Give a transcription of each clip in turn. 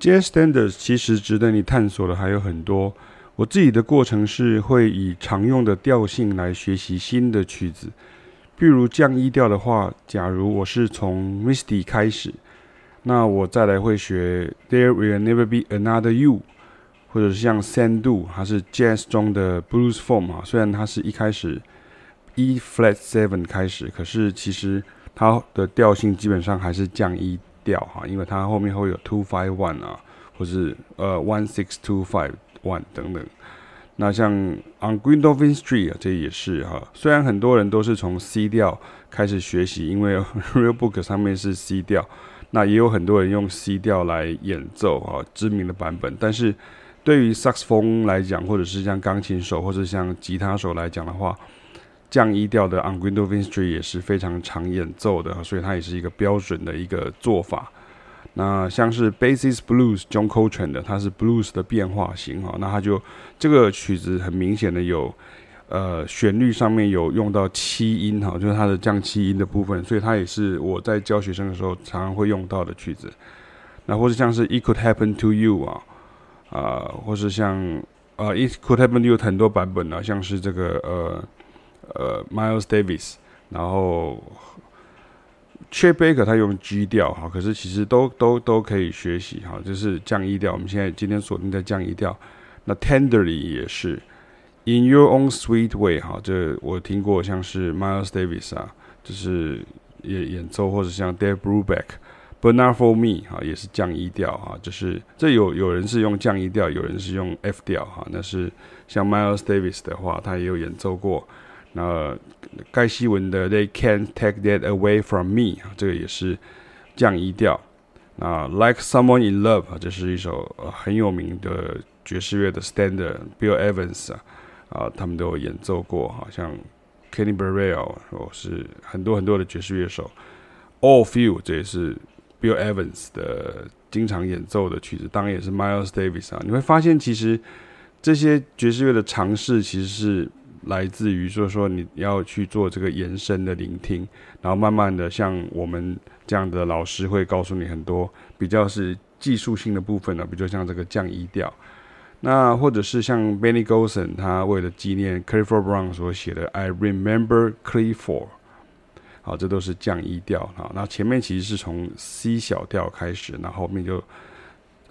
Jazz Standards 其实值得你探索的还有很多。我自己的过程是会以常用的调性来学习新的曲子。譬如降 E 调的话，假如我是从 Misty 开始，那我再来会学 There Will Never Be Another You，或者是像 Sandu，它是 Jazz 中的 Blues Form 啊。虽然它是一开始 E Flat Seven 开始，可是其实它的调性基本上还是降 E 调哈，因为它后面会有 Two Five One 啊，或是呃 One Six Two Five One 等等。那像 On Green Dolphin Street 啊，这也是哈。虽然很多人都是从 C 调开始学习，因为 Real Book 上面是 C 调，那也有很多人用 C 调来演奏啊，知名的版本。但是对于萨克斯风来讲，或者是像钢琴手或者像吉他手来讲的话，降 E 调的 On Gwyndolvyn Street 也是非常常演奏的，所以它也是一个标准的一个做法。那像是 Basis Blues John Coltrane 的，它是 Blues 的变化型哈，那它就这个曲子很明显的有，呃，旋律上面有用到七音哈，就是它的降七音的部分，所以它也是我在教学生的时候常常会用到的曲子。那或者像是 It Could Happen to You 啊，啊、或是像呃 It Could Happen to You 很多版本啊，像是这个呃呃 Miles Davis，然后。Chet Baker 他用 G 调哈，可是其实都都都可以学习哈，就是降 E 调。我们现在今天锁定在降 E 调。那 Tenderly 也是 In Your Own Sweet Way 哈，这我听过，像是 Miles Davis 啊，就是演演奏，或者像 Dave Brubeck，But Not For Me 哈，也是降 E 调哈，就是这有有人是用降 E 调，有人是用 F 调哈。那是像 Miles Davis 的话，他也有演奏过。那盖希文的 They Can't Take That Away From Me，这个也是降 E 调。那 Like Someone In Love，这是一首很有名的爵士乐的 Standard，Bill Evans 啊，啊，他们都有演奏过，好像 Kenny Burrell 或是很多很多的爵士乐手。All Few，这也是 Bill Evans 的经常演奏的曲子，当然也是 Miles Davis 啊。你会发现，其实这些爵士乐的尝试其实是。来自于说说你要去做这个延伸的聆听，然后慢慢的像我们这样的老师会告诉你很多比较是技术性的部分呢，比如像这个降 E 调，那或者是像 Benny Golson 他为了纪念 Clifford Brown 所写的 I Remember Clifford，好，这都是降 E 调啊。那前面其实是从 C 小调开始，然后后面就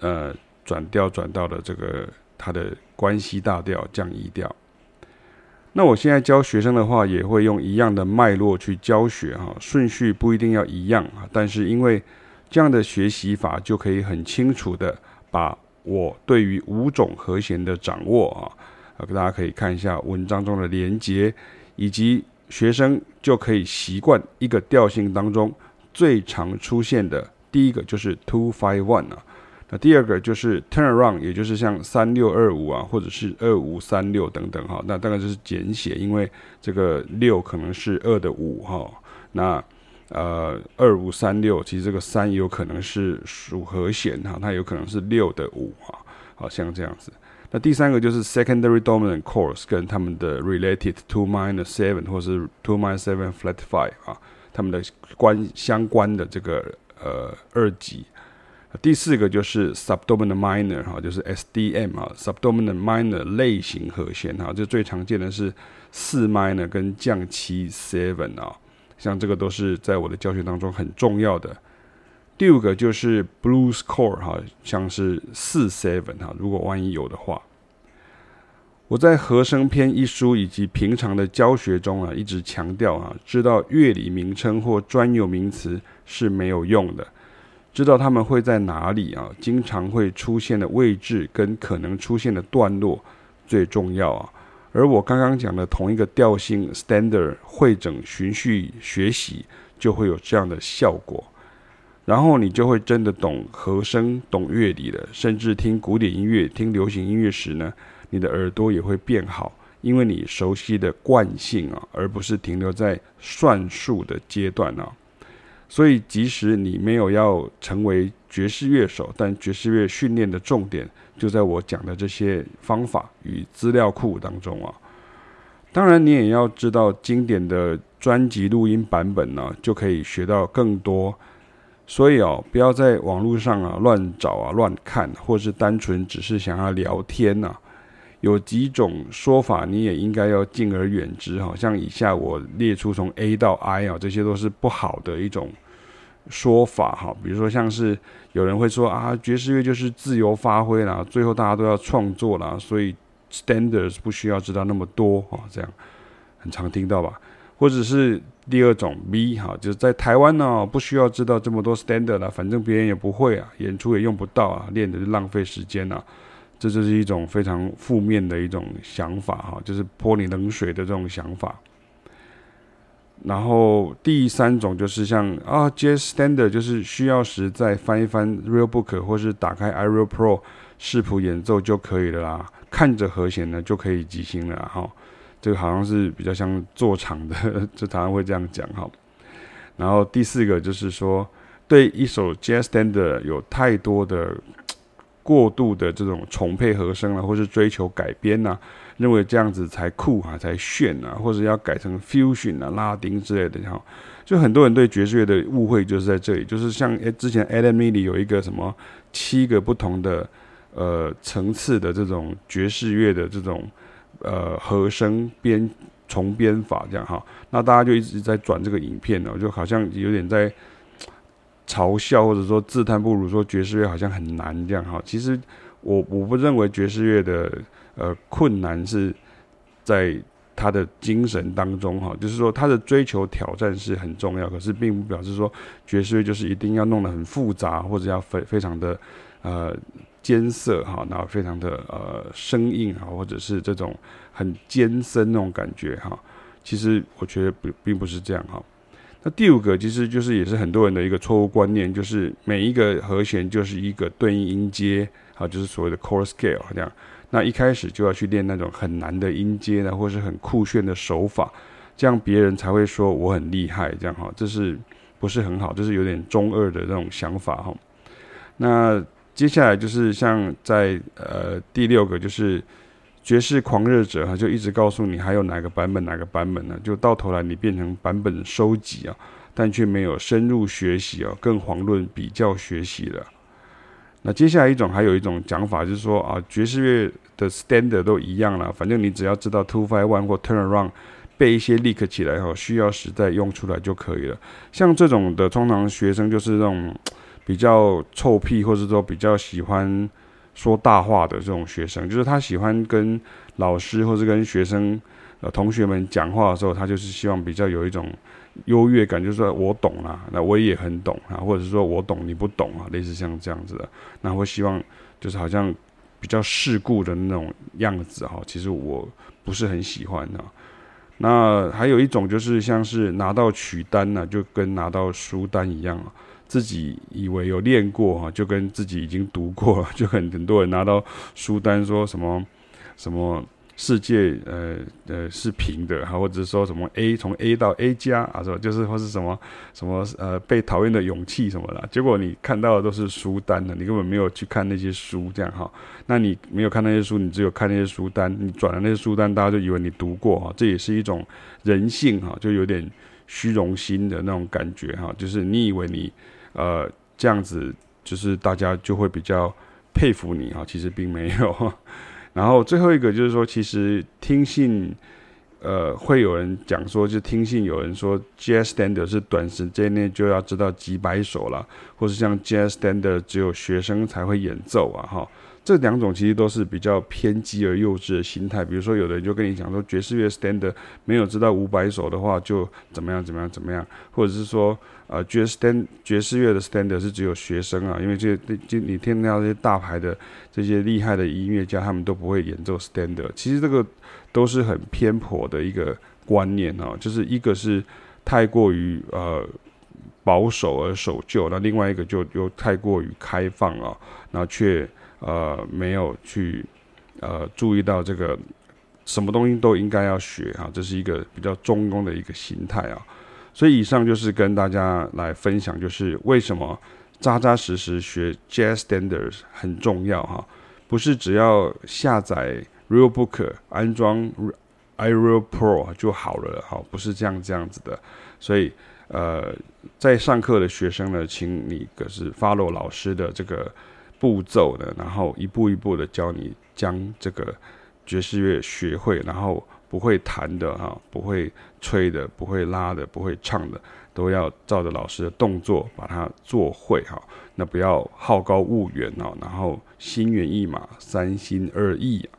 呃转调转到了这个它的关系大调降 E 调。那我现在教学生的话，也会用一样的脉络去教学哈，顺序不一定要一样啊，但是因为这样的学习法，就可以很清楚的把我对于五种和弦的掌握啊，啊，大家可以看一下文章中的连结，以及学生就可以习惯一个调性当中最常出现的第一个就是 two five one 啊。那第二个就是 turnaround，也就是像三六二五啊，或者是二五三六等等哈。那大概就是简写，因为这个六可能是二的五哈。那呃二五三六，其实这个三有可能是属和弦哈，它有可能是六的五哈。好像这样子。那第三个就是 secondary dominant chords 跟他们的 related two minor seven 或是 two minor seven flat five 啊，他们的关相关的这个呃二级。第四个就是 subdominant minor 哈，就是 SDM 啊，subdominant minor 类型和弦哈，这最常见的是四 minor 跟降七 seven 啊，像这个都是在我的教学当中很重要的。第五个就是 blues chord 哈，像是四 seven 哈，如果万一有的话，我在和声篇一书以及平常的教学中啊，一直强调啊，知道乐理名称或专有名词是没有用的。知道他们会在哪里啊？经常会出现的位置跟可能出现的段落最重要啊。而我刚刚讲的同一个调性 standard 会整循序学习，就会有这样的效果。然后你就会真的懂和声、懂乐理了。甚至听古典音乐、听流行音乐时呢，你的耳朵也会变好，因为你熟悉的惯性啊，而不是停留在算术的阶段啊。所以，即使你没有要成为爵士乐手，但爵士乐训练的重点就在我讲的这些方法与资料库当中啊。当然，你也要知道经典的专辑录音版本呢，就可以学到更多所以哦，不要在网络上啊乱找啊乱看，或是单纯只是想要聊天呐、啊。有几种说法，你也应该要敬而远之。好像以下我列出从 A 到 I 啊，这些都是不好的一种说法哈。比如说，像是有人会说啊，爵士乐就是自由发挥啦，最后大家都要创作啦，所以 standards 不需要知道那么多啊，这样很常听到吧？或者是第二种 B 哈，就是在台湾呢，不需要知道这么多 standard 啦，反正别人也不会啊，演出也用不到啊，练的是浪费时间啊，这就是一种非常负面的一种想法哈，就是泼你冷水的这种想法。然后第三种就是像啊，JS Standard，就是需要时再翻一翻 Real Book 或是打开 iReal Pro 视谱演奏就可以了啦，看着和弦呢就可以即兴了哈。这个好像是比较像做场的，就常常会这样讲哈。然后第四个就是说，对一首 JS Standard 有太多的过度的这种重配和声啊，或是追求改编呐、啊，认为这样子才酷啊，才炫啊，或者要改成 Fusion 啊、拉丁之类的哈。就很多人对爵士乐的误会就是在这里，就是像诶之前 Adam m i l y 有一个什么七个不同的呃层次的这种爵士乐的这种。呃，和声编重编法这样哈，那大家就一直在转这个影片呢，就好像有点在嘲笑或者说自叹不如，说爵士乐好像很难这样哈。其实我我不认为爵士乐的呃困难是在他的精神当中哈，就是说他的追求挑战是很重要，可是并不表示说爵士乐就是一定要弄得很复杂或者要非非常的呃。艰涩哈，然后非常的呃生硬哈，或者是这种很艰深那种感觉哈。其实我觉得不并不是这样哈。那第五个其实就是也是很多人的一个错误观念，就是每一个和弦就是一个对应音阶啊，就是所谓的 chord scale 这样。那一开始就要去练那种很难的音阶呢，或是很酷炫的手法，这样别人才会说我很厉害这样哈。这是不是很好？就是有点中二的那种想法哈。那。接下来就是像在呃第六个就是爵士狂热者哈，就一直告诉你还有哪个版本哪个版本呢？就到头来你变成版本收集啊，但却没有深入学习啊，更遑论比较学习了。那接下来一种还有一种讲法就是说啊，爵士乐的 standard 都一样了，反正你只要知道 two five one 或 turn around 背一些 lick 起来哈，需要时再用出来就可以了。像这种的，通常学生就是那种。比较臭屁，或者说比较喜欢说大话的这种学生，就是他喜欢跟老师或者跟学生、呃同学们讲话的时候，他就是希望比较有一种优越感，就是说我懂啊，那我也很懂啊，或者是说我懂你不懂啊，类似像这样子的，那我希望就是好像比较世故的那种样子哈，其实我不是很喜欢啊。那还有一种就是像是拿到取单呢，就跟拿到书单一样啊。自己以为有练过哈，就跟自己已经读过，就很很多人拿到书单说什么什么世界呃呃是平的哈，或者是说什么 A 从 A 到 A 加啊，是吧？就是或是什么什么呃被讨厌的勇气什么的，结果你看到的都是书单的，你根本没有去看那些书，这样哈。那你没有看那些书，你只有看那些书单，你转了那些书单，大家就以为你读过哈，这也是一种人性哈，就有点虚荣心的那种感觉哈，就是你以为你。呃，这样子就是大家就会比较佩服你哈，其实并没有。然后最后一个就是说，其实听信，呃，会有人讲说，就听信有人说，Jazz Standard 是短时间内就要知道几百首了，或是像 Jazz Standard 只有学生才会演奏啊，哈。这两种其实都是比较偏激而幼稚的心态。比如说，有的人就跟你讲说，爵士乐 standard 没有知道五百首的话，就怎么样怎么样怎么样，或者是说，呃，爵士 stand 爵士乐的 standard 是只有学生啊，因为这这你听到这些大牌的这些厉害的音乐家，他们都不会演奏 standard。其实这个都是很偏颇的一个观念啊，就是一个是太过于呃保守而守旧，那另外一个就又太过于开放啊，然后却。呃，没有去呃注意到这个什么东西都应该要学哈，这是一个比较中庸的一个心态啊。所以以上就是跟大家来分享，就是为什么扎扎实实学 Jazz Standards 很重要哈，不是只要下载 Real Book 安装 iReal Pro 就好了哈，不是这样这样子的。所以呃，在上课的学生呢，请你可是 follow 老师的这个步骤的，然后一步一步的教你将这个爵士乐学会，然后不会弹的哈，不会吹的，不会拉的，不会唱的，都要照着老师的动作把它做会哈。那不要好高骛远哦，然后心猿意马、三心二意啊。